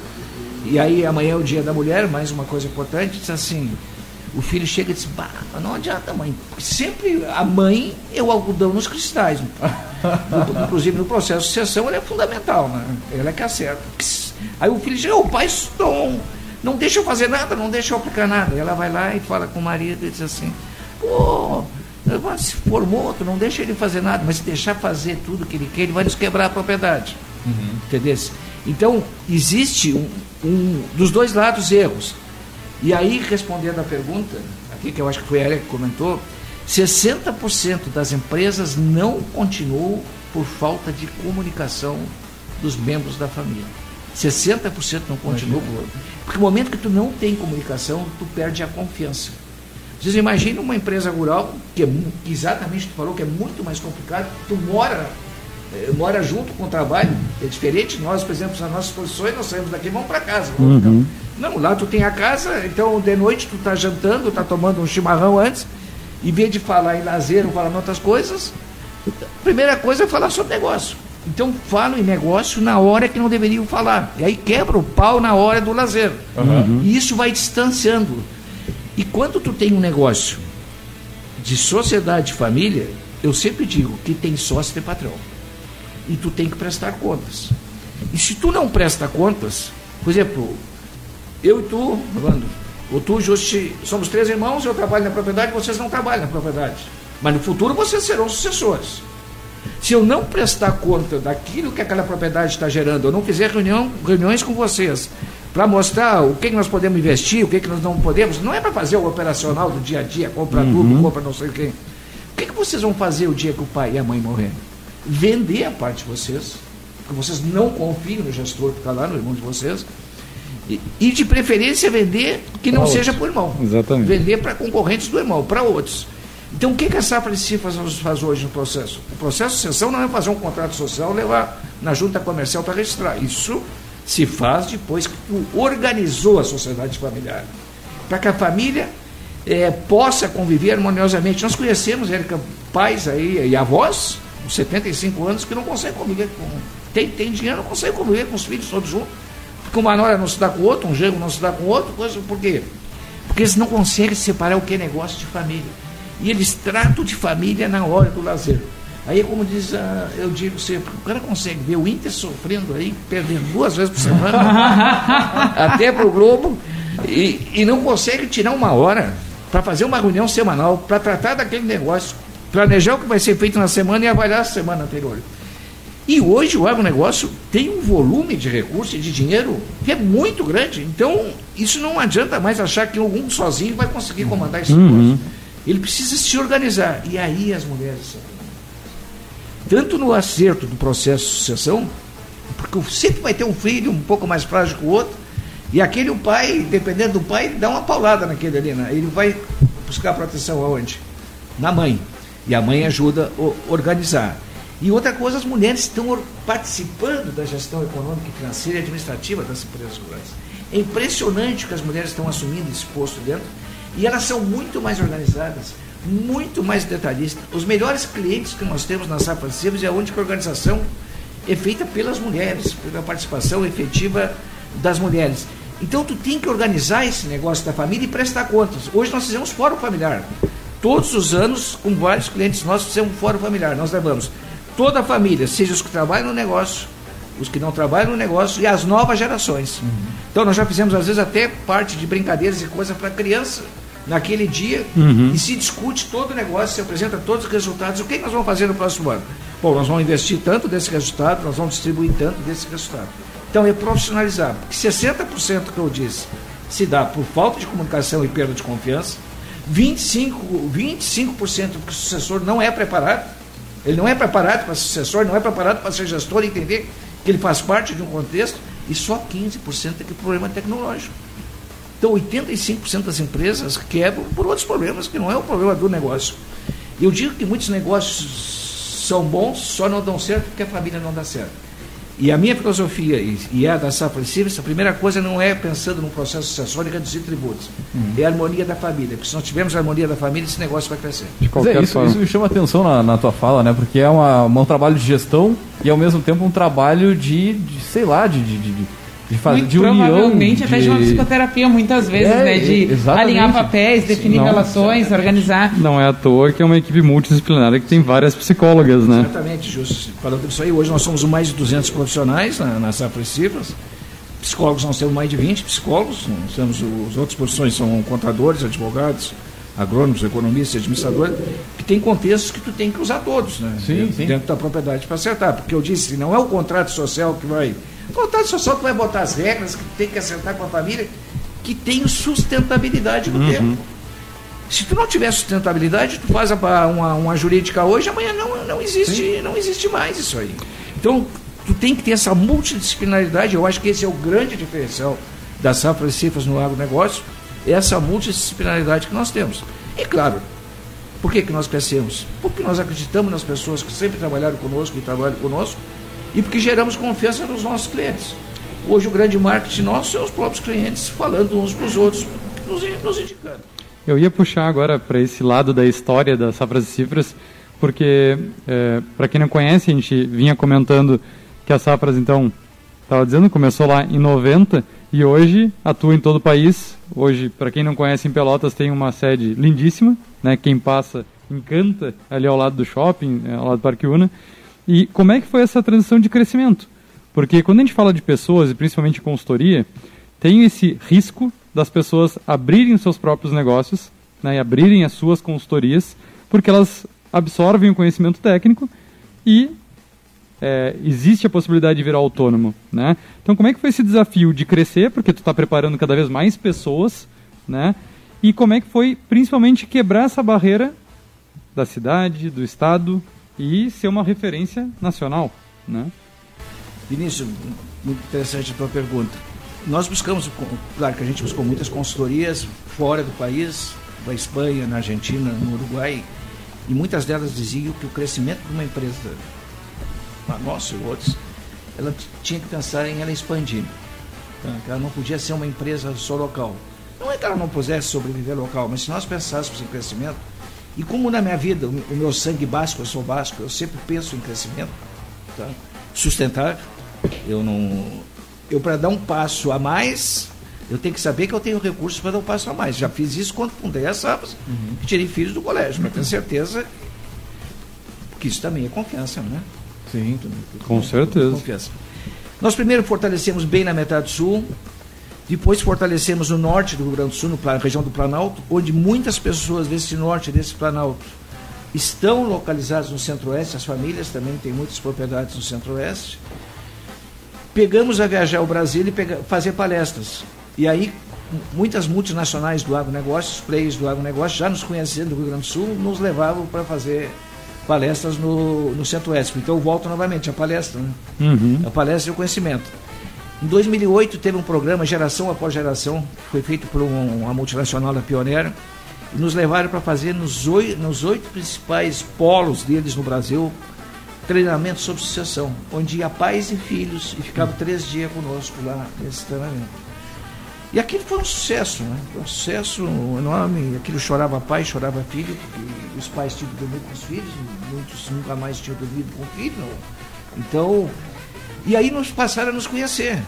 e aí amanhã é o dia da mulher, mais uma coisa importante, diz assim, o filho chega e diz, bah, não adianta mãe. Sempre a mãe é o algodão nos cristais. Inclusive no processo de sucessão ela é fundamental, né? Ela é que acerta. Aí o filho chega, o pai não, não deixa eu fazer nada, não deixa eu aplicar nada. Ela vai lá e fala com o marido e diz assim, pô, se formou, tu não deixa ele fazer nada, mas se deixar fazer tudo que ele quer, ele vai nos quebrar a propriedade. Entendeu? Então, existe um, um dos dois lados erros. E aí, respondendo à pergunta, aqui que eu acho que foi a Érica que comentou, 60% das empresas não continuam por falta de comunicação dos membros da família. 60% não continuam. por- Porque no momento que tu não tem comunicação, tu perde a confiança. Vocês imaginam uma empresa rural, que é que exatamente tu falou que é muito mais complicado, tu mora, mora junto com o trabalho, é diferente. Nós, por exemplo, nas nossas posições, nós saímos daqui e vamos para casa. vamos ficar- Não, lá tu tem a casa, então de noite tu tá jantando, tá tomando um chimarrão antes, em vez de falar em lazer ou falar em outras coisas, a primeira coisa é falar sobre negócio. Então falam em negócio na hora que não deveriam falar. E aí quebra o pau na hora do lazer. E isso vai distanciando. E quando tu tem um negócio de sociedade e família, eu sempre digo que tem sócio e tem patrão. E tu tem que prestar contas. E se tu não presta contas, por exemplo, eu e tu, Rolando, ou tu, Justi, somos três irmãos, eu trabalho na propriedade, vocês não trabalham na propriedade. Mas no futuro vocês serão sucessores. Se eu não prestar conta daquilo que aquela propriedade está gerando, eu não fizer reunião, reuniões com vocês para mostrar o que, que nós podemos investir, o que, que nós não podemos, não é para fazer o operacional do dia a dia, compra tudo, compra não sei quem. O que, que vocês vão fazer o dia que o pai e a mãe morrerem? Vender a parte de vocês, porque vocês não confiam no gestor que está lá, no irmão de vocês, e, e de preferência vender que não seja para o irmão. Exatamente. Vender para concorrentes do irmão, para outros. Então, o que, que a Safra de nos faz hoje no processo? O processo de sucessão não é fazer um contrato social levar na junta comercial para registrar. Isso se faz depois que tu organizou a sociedade familiar. Para que a família eh, possa conviver harmoniosamente. Nós conhecemos, Érica, pais aí e avós, com 75 anos, que não conseguem conviver com. Tem, tem dinheiro, não conseguem conviver com os filhos todos juntos. Porque uma nora não se dá com o outro, um genro não se dá com o outro, coisa, por quê? Porque eles não conseguem separar o que é negócio de família. E eles tratam de família na hora do lazer. Aí, como diz, ah, eu digo sempre, o cara consegue ver o Inter sofrendo aí, perdendo duas vezes por semana, até para o Globo, e, e não consegue tirar uma hora para fazer uma reunião semanal, para tratar daquele negócio, planejar o que vai ser feito na semana e avaliar a semana anterior. E hoje o agronegócio tem um volume de recursos e de dinheiro que é muito grande. Então, isso não adianta mais achar que algum sozinho vai conseguir comandar esse negócio. Ele precisa se organizar. E aí as mulheres tanto no acerto do processo de sucessão, porque sempre vai ter um filho um pouco mais frágil que o outro, e aquele o pai, dependendo do pai, dá uma paulada naquele ali, né? ele vai buscar proteção aonde? Na mãe. E a mãe ajuda a organizar. E outra coisa, as mulheres estão participando da gestão econômica, financeira e administrativa das empresas rurais. É impressionante o que as mulheres estão assumindo esse posto dentro, e elas são muito mais organizadas, muito mais detalhistas. Os melhores clientes que nós temos na Safra Serviços é a organização é feita pelas mulheres, pela participação efetiva das mulheres. Então tu tem que organizar esse negócio da família e prestar contas. Hoje nós fizemos fórum familiar. Todos os anos, com vários clientes nossos, fizemos um fórum familiar. Nós levamos toda a família, seja os que trabalham no negócio, os que não trabalham no negócio e as novas gerações. Então nós já fizemos às vezes até parte de brincadeiras e coisas para criança naquele dia e se discute todo o negócio, se apresenta todos os resultados. O que nós vamos fazer no próximo ano? Bom, nós vamos investir tanto desse resultado, nós vamos distribuir tanto desse resultado. Então é profissionalizar, porque 60% que eu disse se dá por falta de comunicação e perda de confiança, 25%, 25 porque o sucessor não é preparado, ele não é preparado para sucessor, não é preparado para ser gestor e entender que ele faz parte de um contexto, e só 15% é que problema tecnológico. Então, 85% das empresas quebram por outros problemas, que não é o problema do negócio. Eu digo que muitos negócios são bons, só não dão certo porque a família não dá certo. E a minha filosofia, e, a da Safra Civils, a primeira coisa não é pensando num processo sucessório e reduzir tributos. É a harmonia da família. Porque se não tivermos a harmonia da família, esse negócio vai crescer. De Mas é, qualquer isso, forma. isso me chama atenção na, na tua fala, né? Porque é uma- um trabalho de gestão e ao mesmo tempo um trabalho de, de, sei lá, de, de, de, de fazer Muito de união. provavelmente até de uma de- psicoterapia, muitas vezes, É, né? De exatamente. alinhar papéis, definir Não. relações, organizar. Não é à toa que é uma equipe multidisciplinar que tem várias psicólogas, né? Exatamente, Justo. Falando disso aí, hoje nós somos mais de 200 profissionais na, na Safra Cifras. Psicólogos nós temos mais de 20 psicólogos. Nós temos os outras posições são contadores, advogados, agrônomos, economistas, administradores, que tem contextos que tu tem que usar todos, né? Sim, dentro, sim. dentro da propriedade para acertar. Porque eu disse, não é o contrato social que vai. O contrato social que vai botar as regras, que tem que acertar com a família, que tem sustentabilidade no tempo. Se tu não tiver sustentabilidade, tu faz uma, uma jurídica hoje, amanhã não, não, existe, não existe mais isso aí. Então, tu tem que ter essa multidisciplinaridade, eu acho que esse é o grande diferencial da Safra e Cifras no agronegócio, é essa multidisciplinaridade que nós temos. E claro, por que, que nós crescemos? Porque nós acreditamos nas pessoas que sempre trabalharam conosco e trabalham conosco, e porque geramos confiança nos nossos clientes. Hoje o grande marketing nosso são os próprios clientes falando uns para os outros, nos, nos indicando. Eu ia puxar agora para esse lado da história das safras e cifras, porque, para quem não conhece, a gente vinha comentando que as safras, então, estava dizendo, começou lá em 90 e hoje atua em todo o país. Hoje, para quem não conhece, em Pelotas tem uma sede lindíssima, né? quem passa encanta ali ao lado do shopping, eh, ao lado do Parque Una. E como é que foi essa transição de crescimento? Porque quando a gente fala de pessoas, e principalmente consultoria, tem esse risco das pessoas abrirem seus próprios negócios né, e abrirem as suas consultorias, porque elas absorvem o conhecimento técnico e é, existe a possibilidade de virar autônomo. Né? Então, como é que foi esse desafio de crescer, porque tu está preparando cada vez mais pessoas, né? e como é que foi, principalmente, quebrar essa barreira da cidade, do estado e ser uma referência nacional, né? Vinícius, muito interessante a tua pergunta. Nós buscamos, claro que a gente buscou muitas consultorias fora do país, na Espanha, na Argentina, no Uruguai, e muitas delas diziam que o crescimento de uma empresa, a nossa e outros, ela tinha que pensar em ela expandir. Então, ela não podia ser uma empresa só local. Não é que ela não pudesse sobreviver local, mas se nós pensássemos em crescimento, e como na minha vida, o meu sangue básico, eu sou básico, eu sempre penso em crescimento, tá? sustentar, eu não. Eu, para dar um passo a mais, eu tenho que saber que eu tenho recursos para dar um passo a mais. Já fiz isso quando fundei a Sapas, uhum. tirei filhos do colégio, para ter certeza que isso também é confiança, né? Sim, com certeza. Confiança. Nós primeiro fortalecemos bem na metade sul, depois fortalecemos no norte do Rio Grande do Sul, na região do Planalto, onde muitas pessoas desse norte, desse Planalto, estão localizadas no centro-oeste, as famílias também têm muitas propriedades no centro-oeste. Pegamos a viajar ao Brasil e fazer palestras. E aí, muitas multinacionais do agronegócio, os players do agronegócio, já nos conhecendo do Rio Grande do Sul, nos levavam para fazer palestras no, no Centro-Oeste. Então, eu volto novamente à palestra, né? Uhum. A palestra e o conhecimento. Em 2008 teve um programa Geração Após Geração, que foi feito por uma multinacional da Pioneira, e nos levaram para fazer nos oito, nos oito principais polos deles no Brasil treinamento sobre sucessão, onde ia pais e filhos e ficava três dias conosco lá nesse treinamento. E aquilo foi um sucesso, né? Foi um sucesso enorme. Aquilo chorava pai, chorava filho, porque os pais tinham dormir com os filhos, muitos nunca mais tinham dormido com o filho. Então, e aí nos passaram a nos conhecer.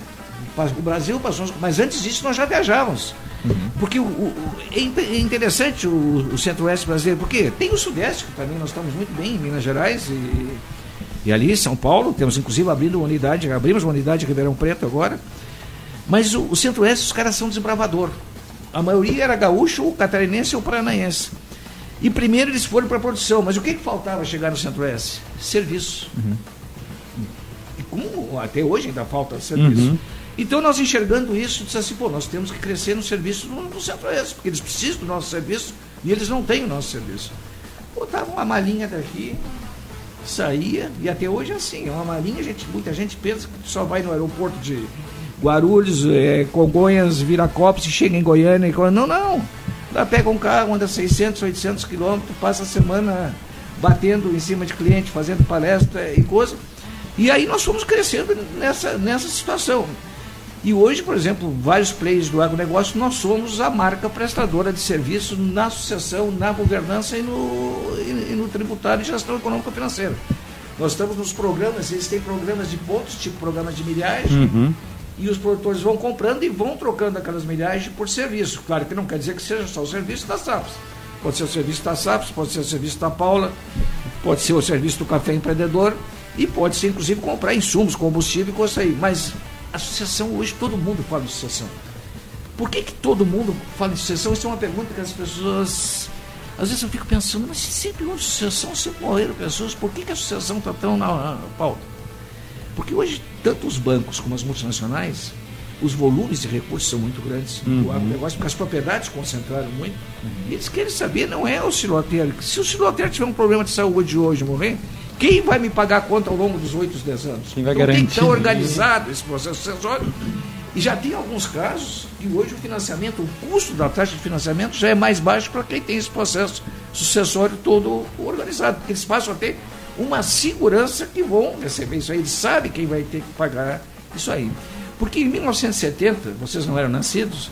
O Brasil passou, mas antes disso nós já viajávamos. Uhum. Porque o, o, é, é interessante o, o centro-oeste brasileiro, porque tem o sudeste, que também nós estamos muito bem, em Minas Gerais e, e ali, São Paulo, temos inclusive abrindo uma unidade, abrimos uma unidade em Ribeirão Preto agora. Mas o, o centro-oeste, os caras são desbravador. A maioria era gaúcho, o catarinense ou paranaense. E primeiro eles foram para a produção, mas o que, que faltava chegar no centro-oeste? Serviço. Uhum até hoje ainda falta serviço. Uhum. Então nós enxergando isso, disse assim, pô, nós temos que crescer no serviço no, centro-oeste, porque eles precisam do nosso serviço e eles não têm o nosso serviço. Botava uma malinha daqui, saía, e até hoje é assim, é uma malinha, gente, muita gente pensa que só vai no aeroporto de Guarulhos, é, Congonhas, Viracopos e chega em Goiânia. E... Não, não. Lá pega um carro, anda 600, 800 quilômetros, passa a semana batendo em cima de cliente, fazendo palestra e coisa. E aí nós fomos crescendo nessa, nessa situação. E hoje, por exemplo, vários players do agronegócio, nós somos a marca prestadora de serviço na associação, na governança e no, e, e no tributário e gestão econômica financeira. Nós estamos nos programas, eles têm programas de pontos, tipo programas de milhagem, uhum. e os produtores vão comprando e vão trocando aquelas milhagens por serviço. Claro que não quer dizer que seja só o serviço da SAPS. Pode ser o serviço da SAPS, pode ser o serviço da Paula, pode ser o serviço do Café Empreendedor. E pode ser, inclusive, comprar insumos, combustível e coisa aí. Mas a associação, hoje, todo mundo fala de associação. Por que, que todo mundo fala de associação? Isso é uma pergunta que as pessoas. Às vezes eu fico pensando, mas se sempre houve associação, sempre morreram pessoas, por que, que a associação está tão na, na pauta? Porque hoje, tanto os bancos como as multinacionais, os volumes de recursos são muito grandes uhum. do agronegócio, porque as propriedades concentraram muito. Uhum. E eles querem saber, não é o siloteiro. Se o siloteiro tiver um problema de saúde hoje morrer, quem vai me pagar a conta ao longo dos 8, 10 anos? Quem vai então, garantir? Tem que estar organizado esse processo sucessório. E já tem alguns casos que hoje o financiamento, o custo da taxa de financiamento já é mais baixo para quem tem esse processo sucessório todo organizado, porque eles passam a ter uma segurança que vão receber isso aí, eles sabem quem vai ter que pagar isso aí. Porque em 1970, vocês não eram nascidos,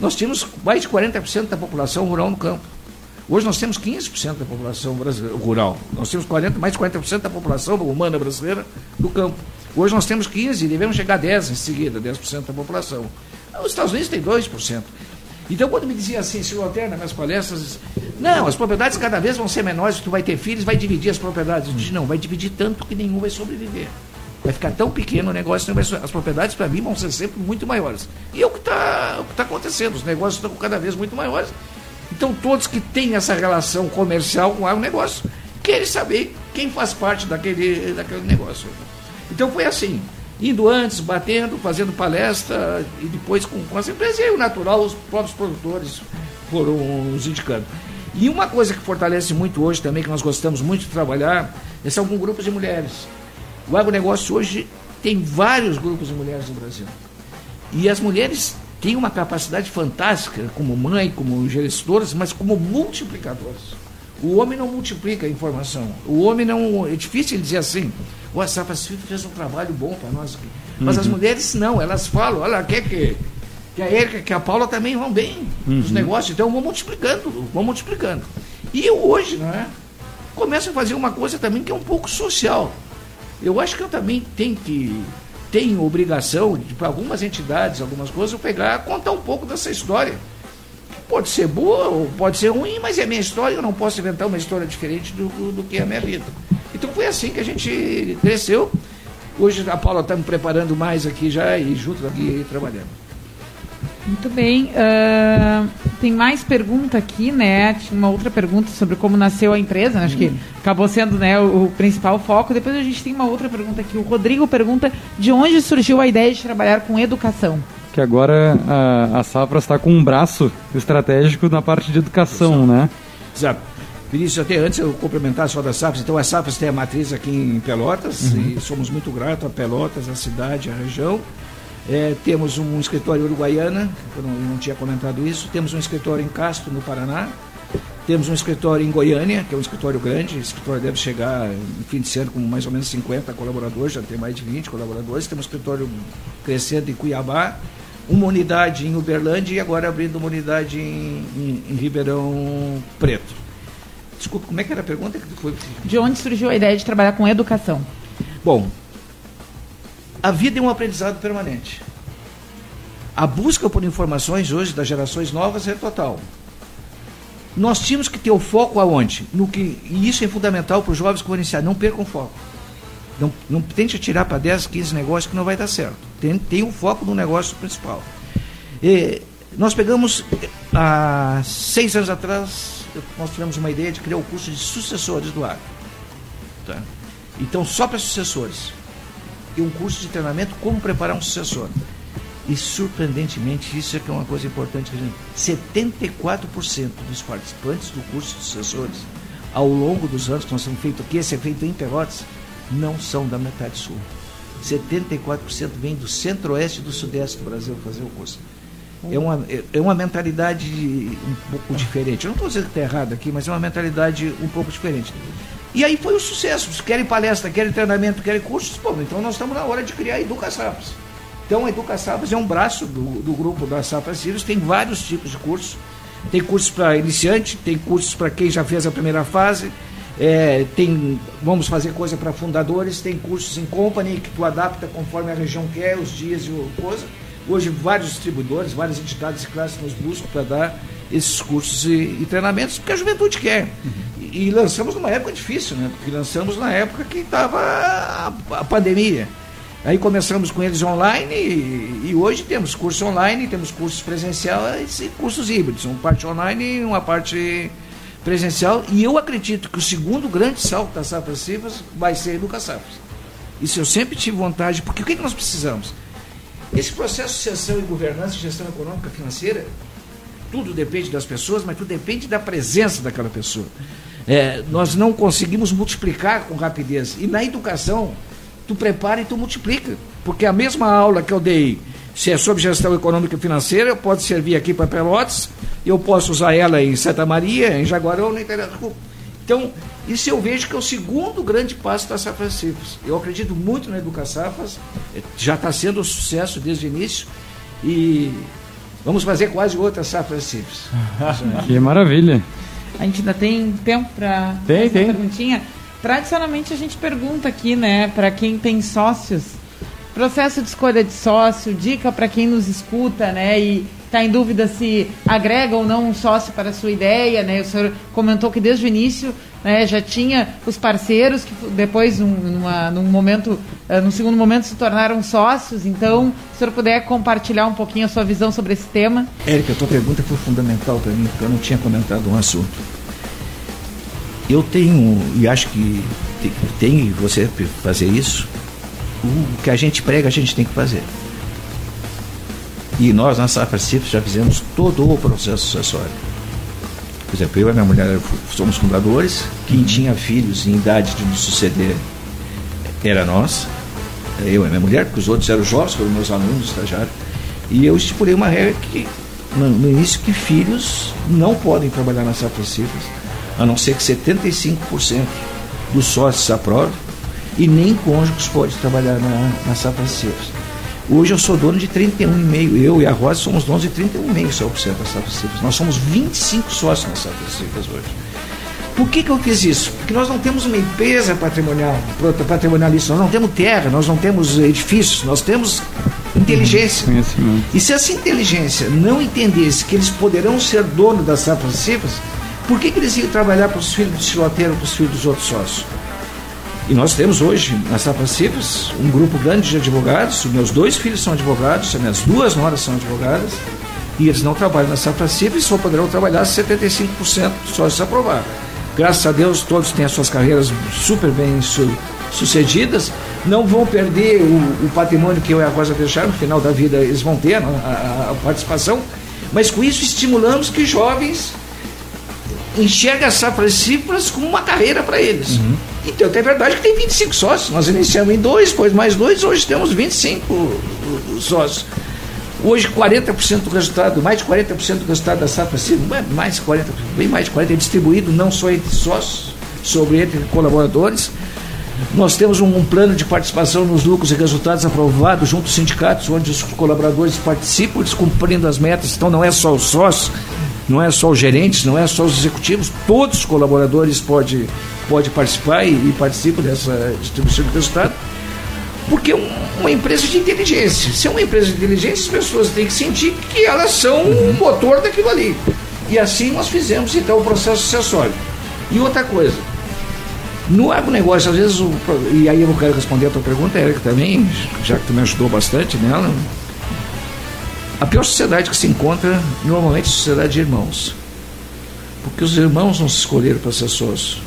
nós tínhamos mais de 40% da população rural no campo. Hoje nós temos 15% da população rural. Nós temos 40, mais de 40% da população humana brasileira do campo. Hoje nós temos 15% e devemos chegar a 10% em seguida, 10% da população. Os Estados Unidos têm 2%. Então, quando me dizia assim, se Loterna, nas minhas palestras, não, as propriedades cada vez vão ser menores, tu vai ter filhos, vai dividir as propriedades. Eu disse, não, vai dividir tanto que nenhum vai sobreviver. Vai ficar tão pequeno o negócio, as propriedades para mim vão ser sempre muito maiores. E é o que está tá acontecendo, os negócios estão cada vez muito maiores então, todos que têm essa relação comercial com o negócio querem saber quem faz parte daquele, daquele negócio. Então, foi assim: indo antes, batendo, fazendo palestra, e depois com, com as empresas, e o natural, os próprios produtores foram os indicando. E uma coisa que fortalece muito hoje também, que nós gostamos muito de trabalhar, são com grupos de mulheres. O agronegócio hoje tem vários grupos de mulheres no Brasil. E as mulheres têm uma capacidade fantástica, como mãe, como gestoras, mas como multiplicadoras. O homem não multiplica a informação. O homem não. É difícil dizer assim. O Safra fez um trabalho bom para nós aqui. Mas uhum. as mulheres não, elas falam, olha, quer que, que a Erika, que a Paula também vão bem uhum. nos negócios, então vão multiplicando, vão multiplicando. E eu hoje, não é? Começo a fazer uma coisa também que é um pouco social. Eu acho que eu também tenho que tenho obrigação de para algumas entidades, algumas coisas, eu pegar contar um pouco dessa história. Pode ser boa ou pode ser ruim, mas é minha história, eu não posso inventar uma história diferente do, do que é a minha vida. Então foi assim que a gente cresceu. Hoje a Paula está me preparando mais aqui já e junto aqui trabalhando. Muito bem. Uh, tem mais pergunta aqui, né? Tinha uma outra pergunta sobre como nasceu a empresa, né? acho que acabou sendo né, o, o, principal foco. Depois a gente tem uma outra pergunta aqui. O Rodrigo pergunta de onde surgiu a ideia de trabalhar com educação. Que agora a, a Safra está com um braço estratégico na parte de educação, né? Exato. Vinícius, até antes eu complementar só das Safras. Então, a Safras tem a matriz aqui em Pelotas uhum. e somos muito gratos a Pelotas, a cidade, a região. É, temos um escritório uruguaiana, eu não, eu não, tinha comentado isso. Temos um escritório em Castro, no Paraná. Temos um escritório em Goiânia, que é um escritório grande. O escritório deve chegar, em fim de ano, com mais ou menos 50 colaboradores, já tem mais de 20 colaboradores. Temos um escritório crescendo em Cuiabá, uma unidade em Uberlândia e agora abrindo uma unidade em, em, em Ribeirão Preto. Desculpa, como é que era a pergunta? De onde surgiu a ideia de trabalhar com educação? Bom, a vida é um aprendizado permanente. A busca por informações hoje das gerações novas é total. Nós tínhamos que ter o foco aonde? No que, e isso é fundamental para os jovens que vão iniciar. Não percam foco. Não, não tente tirar para 10, 15 negócios que não vai dar certo. Tem, tem o foco no negócio principal. E, nós pegamos, há seis anos atrás, nós tivemos uma ideia de criar o curso de sucessores do agro. Tá? Então, só para sucessores e um curso de treinamento como preparar um sucessor. E surpreendentemente, isso é que é uma coisa importante, 74% dos participantes do curso de sucessores, ao longo dos anos que nós temos feito aqui, esse é feito em Pelotas, não são da metade sul. 74% vem do centro-oeste e do sudeste do Brasil fazer o curso. É uma, é uma mentalidade um pouco diferente. Eu não estou dizendo que está errado aqui, mas é uma mentalidade um pouco diferente. E aí foi o um sucesso. Querem palestra, querem treinamento, querem cursos, pô, então nós estamos na hora de criar a EducaSapas. Então a EducaSapas é um braço do, do grupo da Safra Sirius, tem vários tipos de cursos. Tem cursos para iniciante, tem cursos para quem já fez a primeira fase, é, tem, vamos fazer coisa para fundadores, tem cursos em company que tu adapta conforme a região quer, os dias e coisa. Hoje vários distribuidores, várias entidades e classes nos buscam para dar esses cursos e, e, treinamentos, porque a juventude quer. E, lançamos numa época difícil, né? Porque lançamos na época que estava a, a, pandemia. Aí começamos com eles online e, e, hoje temos cursos online, temos cursos presenciais e cursos híbridos, uma parte online e uma parte presencial. E eu acredito que o segundo grande salto das safras cifras vai ser educaçafras. Isso eu sempre tive vontade, porque o que, que nós precisamos? Esse processo de sucessão e governança gestão econômica financeira tudo depende das pessoas, mas tudo depende da presença daquela pessoa. É, nós não conseguimos multiplicar com rapidez. E na educação, tu prepara e tu multiplica. Porque a mesma aula que eu dei, se é sobre gestão econômica e financeira, pode servir aqui para Pelotas, eu posso usar ela em Santa Maria, em Jaguarão, no interior Então, isso eu vejo que é o segundo grande passo da Safra Cifras. Eu acredito muito na Educação Safras, já está sendo um sucesso desde o início, e Vamos fazer quase outra safra simples. que maravilha. A gente ainda tem tempo para tem, tem. perguntinha? Tradicionalmente a gente pergunta aqui, né, para quem tem sócios, processo de escolha de sócio, dica para quem nos escuta, né, e está em dúvida se agrega ou não um sócio para a sua ideia, né? O senhor comentou que desde o início né, já tinha os parceiros que depois, numa, num momento, uh, num segundo momento, se tornaram sócios. Então, se o senhor puder compartilhar um pouquinho a sua visão sobre esse tema. Érica, a tua pergunta foi fundamental para mim, porque eu não tinha comentado um assunto. Eu tenho, e acho que tem, tem você fazer isso, o que a gente prega, a gente tem que fazer. E nós, na Safra Cifras, já fizemos todo o processo sucessório. Por exemplo, eu e minha mulher somos fundadores. Quem tinha filhos em idade de nos suceder era nós. Eu e minha mulher, porque os outros eram jovens, foram meus alunos, estagiários. E eu estipulei uma regra que, no, início, que filhos não podem trabalhar nas safras cifras, a não ser que 75% dos sócios aprovem, e nem cônjuges podem trabalhar na, na safra. Hoje eu sou dono de 31,5%. Eu e a Rosa somos donos de 31,5% das safras cifras. Nós somos 25 sócios nas safras cifras hoje. Por que, que eu fiz isso? Porque nós não temos uma empresa patrimonial, patrimonialista, nós não temos terra, nós não temos edifícios, nós temos inteligência. E se essa inteligência não entendesse que eles poderão ser dono das safras cifras, por que, que eles iam trabalhar para os filhos do chiloteiro, para os filhos dos outros sócios? E nós temos hoje, na Safra Cifras, um grupo grande de advogados. Os meus dois filhos são advogados, as minhas duas noras são advogadas. E eles não trabalham na Safra Cifras, só poderão trabalhar se 75% só se aprovar. Graças a Deus, todos têm as suas carreiras super bem su sucedidas. Não vão perder o, o, patrimônio que eu e a Rosa deixaram. No final da vida, eles vão ter a, a, a participação. Mas com isso, estimulamos que jovens enxerguem Safra Cifras como uma carreira para eles. Uhum. Então, é verdade que tem 25 sócios. Nós iniciamos em dois, depois mais dois, hoje temos 25 sócios. Hoje, 40% do resultado, mais de 40% do resultado da safra civil, mais de 40%, bem mais de 40% é distribuído não só entre sócios, sobre entre colaboradores. Nós temos um, um, plano de participação nos lucros e resultados aprovado junto aos sindicatos, onde os colaboradores participam, eles cumprindo as metas. Então, não é só os sócios, não é só os gerentes, não é só os executivos, todos os colaboradores podem pode participar e, e participa dessa distribuição de resultado, porque é um, uma empresa de inteligência. Se é uma empresa de inteligência, as pessoas têm que sentir que elas são o motor daquilo ali. E assim nós fizemos então o processo sucessório. E outra coisa, no agronegócio, às vezes, o, e aí eu quero responder a tua pergunta, Érica, também, já que tu me ajudou bastante nela. A pior sociedade que se encontra, normalmente, é a sociedade de irmãos. Porque os irmãos não se escolheram para ser sócios.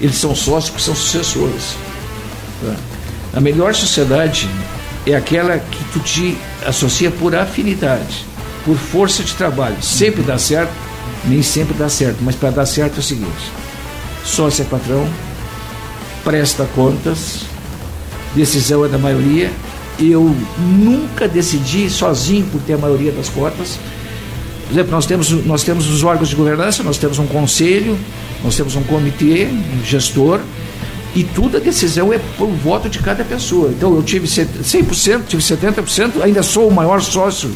Eles são sócios porque são sucessores. Tá? A melhor sociedade é aquela que tu te associa por afinidade, por força de trabalho. Sempre dá certo, nem sempre dá certo, mas para dar certo é o seguinte: sócio é patrão, presta contas, decisão é da maioria. Eu nunca decidi sozinho por ter a maioria das cotas. Por exemplo, nós temos, nós temos os órgãos de governança, nós temos um conselho, nós temos um comitê um gestor e toda a decisão é por voto de cada pessoa. Então eu tive 100%, tive 70%, ainda sou o maior sócio,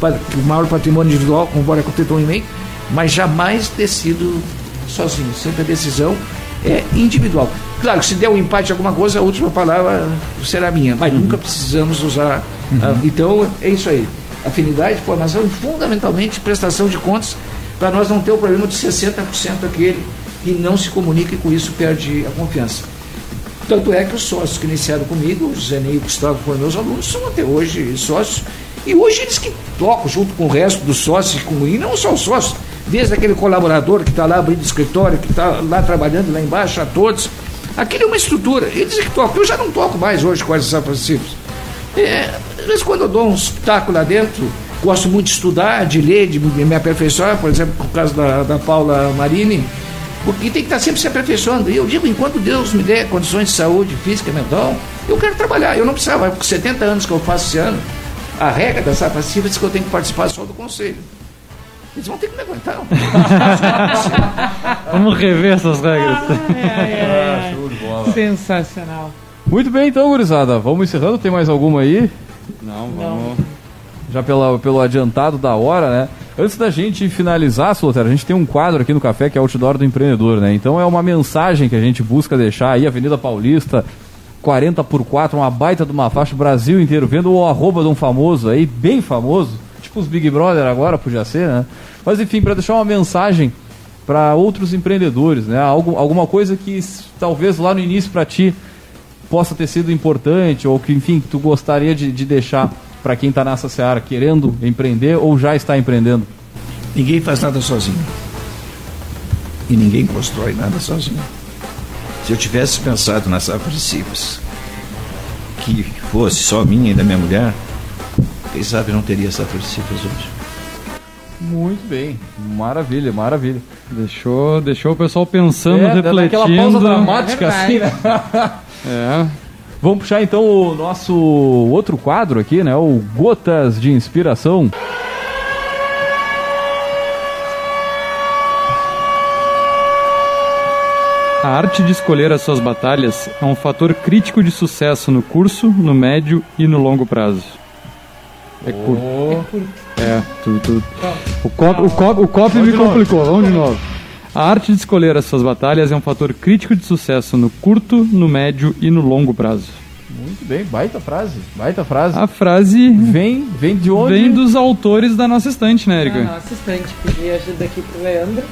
o maior patrimônio individual, com o um e-mail, mas jamais decido sozinho. Sempre a decisão é individual. Claro, se der um empate alguma coisa, a última palavra será minha, mas uhum. nunca precisamos usar. Uhum. A, então é isso aí. Afinidade, formação e fundamentalmente prestação de contas para nós não ter o problema de 60% aquele que não se comunica e com isso perde a confiança. Tanto é que os sócios que iniciaram comigo, o Zé Ney e o Gustavo foram meus alunos, são até hoje sócios. E hoje eles que tocam junto com o resto dos sócios, com, e não só os sócios, desde aquele colaborador que está lá abrindo escritório, que está lá trabalhando lá embaixo, a todos. Aquilo é uma estrutura. Eles que tocam. Eu já não toco mais hoje com esses princípios. É, às vezes quando eu dou um espetáculo lá dentro, gosto muito de estudar, de ler, de me aperfeiçoar, por exemplo, no caso da, da Paula Marini, porque tem que estar sempre se aperfeiçoando. E eu digo, enquanto Deus me der condições de saúde física e mental, eu quero trabalhar. Eu não precisava, com 70 anos que eu faço esse ano, a regra da safra civil diz que eu tenho que participar só do conselho. Eles vão ter que me aguentar. Vamos rever essas regras. Ah, é, é, é. Sensacional. Muito bem, então, gurizada. Vamos encerrando. Tem mais alguma aí? Não, vamos. Não. Já pela, pelo adiantado da hora, né? Antes da gente finalizar, Solteiro, a gente tem um quadro aqui no café que é Outdoor do Empreendedor, né? Então é uma mensagem que a gente busca deixar aí, Avenida Paulista, 40 por 4, uma baita de uma faixa, Brasil inteiro, vendo o arroba de um famoso aí, bem famoso, tipo os Big Brother agora, podia ser, né? Mas enfim, para deixar uma mensagem para outros empreendedores, né? Algo, alguma coisa que talvez lá no início para ti possa ter sido importante ou que, enfim, tu gostaria de, de deixar para quem está nessa seara querendo empreender ou já está empreendendo? Ninguém faz nada sozinho. E ninguém constrói nada sozinho. Se eu tivesse pensado nas princípios que fosse só minha e da minha mulher, quem sabe não teria essa princípios hoje. Muito bem, maravilha, maravilha. Deixou, deixou o pessoal pensando, É, refletindo. aquela pausa dramática É assim, né? É. Vamos puxar então o nosso outro quadro aqui, né? O Gotas de Inspiração. A arte de escolher as suas batalhas é um fator crítico de sucesso no curso, no médio e no longo prazo. É curto. É, tu, tu. O cop, o cop, o cop me complicou, vamos de novo. A arte de escolher as suas batalhas é um fator crítico de sucesso no curto, no médio e no longo prazo. Muito bem, baita frase, baita frase. A frase Vem, vem de onde? vem dos autores da nossa estante, né, Na Erika? nossa estante, pedi ajuda aqui pro Leandro.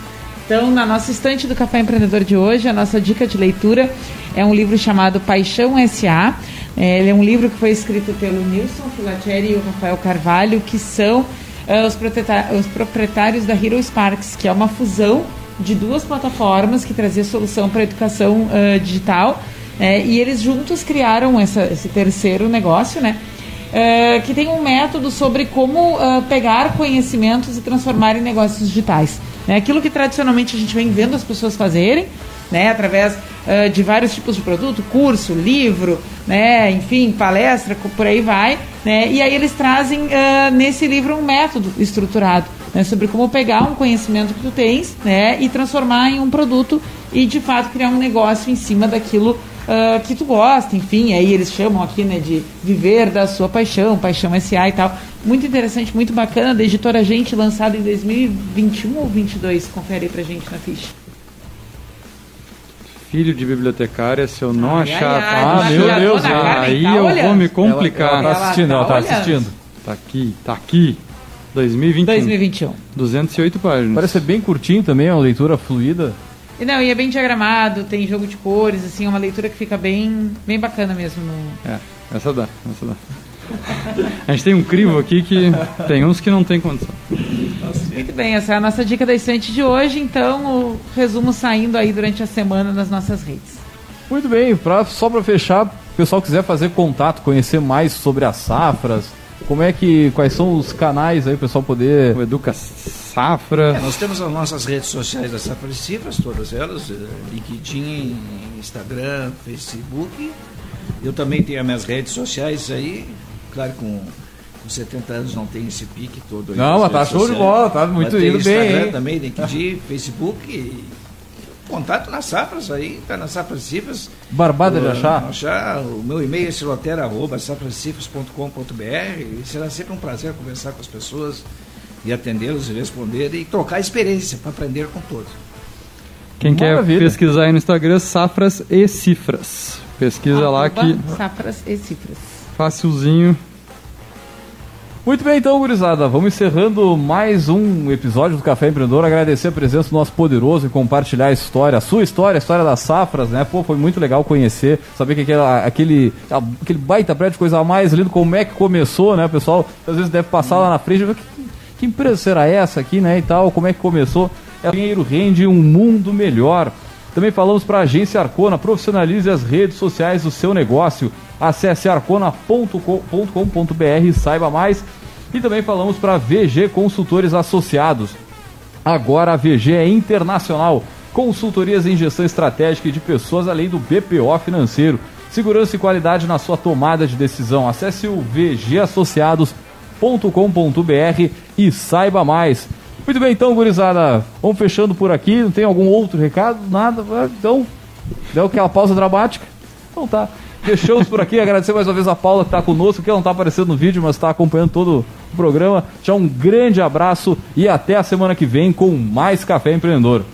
Então, na nossa estante do Café Empreendedor de hoje, a nossa dica de leitura é um livro chamado Paixão S.A. É, ele é um livro que foi escrito pelo Nilson Filatieri e o Rafael Carvalho, que são eh, os, os proprietários da Hero Sparks, que é uma fusão de duas plataformas que trazia solução para a educação eh, digital. né? e eles juntos criaram essa- esse terceiro negócio, né? eh, que tem um método sobre como ah, pegar conhecimentos e transformar em negócios digitais. Né? Aquilo que tradicionalmente a gente vem vendo as pessoas fazerem, né? através de vários tipos de produto, curso, livro, né? enfim, palestra, por aí vai. Né? E aí eles trazem ah, nesse livro um método estruturado né? sobre como pegar um conhecimento que tu tens né? e transformar em um produto e de fato criar um negócio em cima daquilo ah, que tu gosta, enfim, aí eles chamam aqui, né, de viver da sua paixão, paixão SA e tal. Muito interessante, muito bacana, da editora Gente, lançado em 2021 ou 22, confere aí pra gente na ficha. Filho de bibliotecária, se eu não Ai, achar. ai, ai, Ah, meu Deus, aí tá eu olhando. vou me Ela, complicar. ela tá Ela assistindo, tá ela tá assistindo. Tá aqui, tá aqui. 2021. 2021. 208 páginas. Parece ser bem curtinho também, é uma leitura fluida. E não, e é bem diagramado, tem jogo de cores, assim, é uma leitura que fica bem, bem bacana mesmo. No... É, essa dá, essa dá. A gente tem um crivo aqui que tem uns que não tem condição. Muito bem, essa é a nossa dica da estante de hoje, então o resumo saindo aí durante a semana nas nossas redes. Muito bem, pra, só para fechar, o pessoal quiser fazer contato, conhecer mais sobre as safras, como é que, quais são os canais aí o pessoal poder... O Educa Safra. É, nós temos as nossas redes sociais da Safra de Cifras, todas elas, eh, LinkedIn, Instagram, Facebook. Eu também tenho as minhas redes sociais aí, claro com, com 70 anos não tem esse pique todo aí. Não, mas tá show de bola, tá muito Mas indo bem, Instagram hein? também, LinkedIn, Facebook e contato nas Safras aí, tá nas Safras de Cifras. Barbada de Uh, achar? achar. O meu e-mail é silotera.safracifras.com.br e será sempre um prazer conversar com as pessoas e atendê-los e responder e trocar experiência para aprender com todos. Quem Maravilha. quer pesquisar aí no Instagram, Safras e Cifras. Pesquisa lá Arroba que Safras e Cifras. facilzinho. Muito bem, então, gurizada, vamos encerrando mais um episódio do Café Empreendedor. Agradecer a presença do nosso poderoso e compartilhar a história, a sua história, a história das safras, né? Pô, foi muito legal conhecer, saber que aquela, aquele, aquele baita prédio coisa mais lindo, como é que começou, né? Pessoal às vezes deve passar lá na frente e ver que, que empresa será essa aqui, né? E tal, como é que começou. É, o dinheiro rende um mundo melhor. Também falamos para a agência Arcona, profissionalize as redes sociais do seu negócio. Acesse arcona.com.br e saiba mais. E também falamos para VG Consultores Associados. Agora a VG é internacional. Consultorias em gestão estratégica e de pessoas, além do BPO financeiro. Segurança e qualidade na sua tomada de decisão. Acesse o vgassociados.com.br e saiba mais. Muito bem, então, gurizada, vamos fechando por aqui. Não tem algum outro recado? Nada? Então, deu aquela pausa dramática? Então tá. Fechamos por aqui. Agradecer mais uma vez a Paula que está conosco, que ela não está aparecendo no vídeo, mas está acompanhando todo o programa. Tchau, um grande abraço e até a semana que vem com mais Café Empreendedor.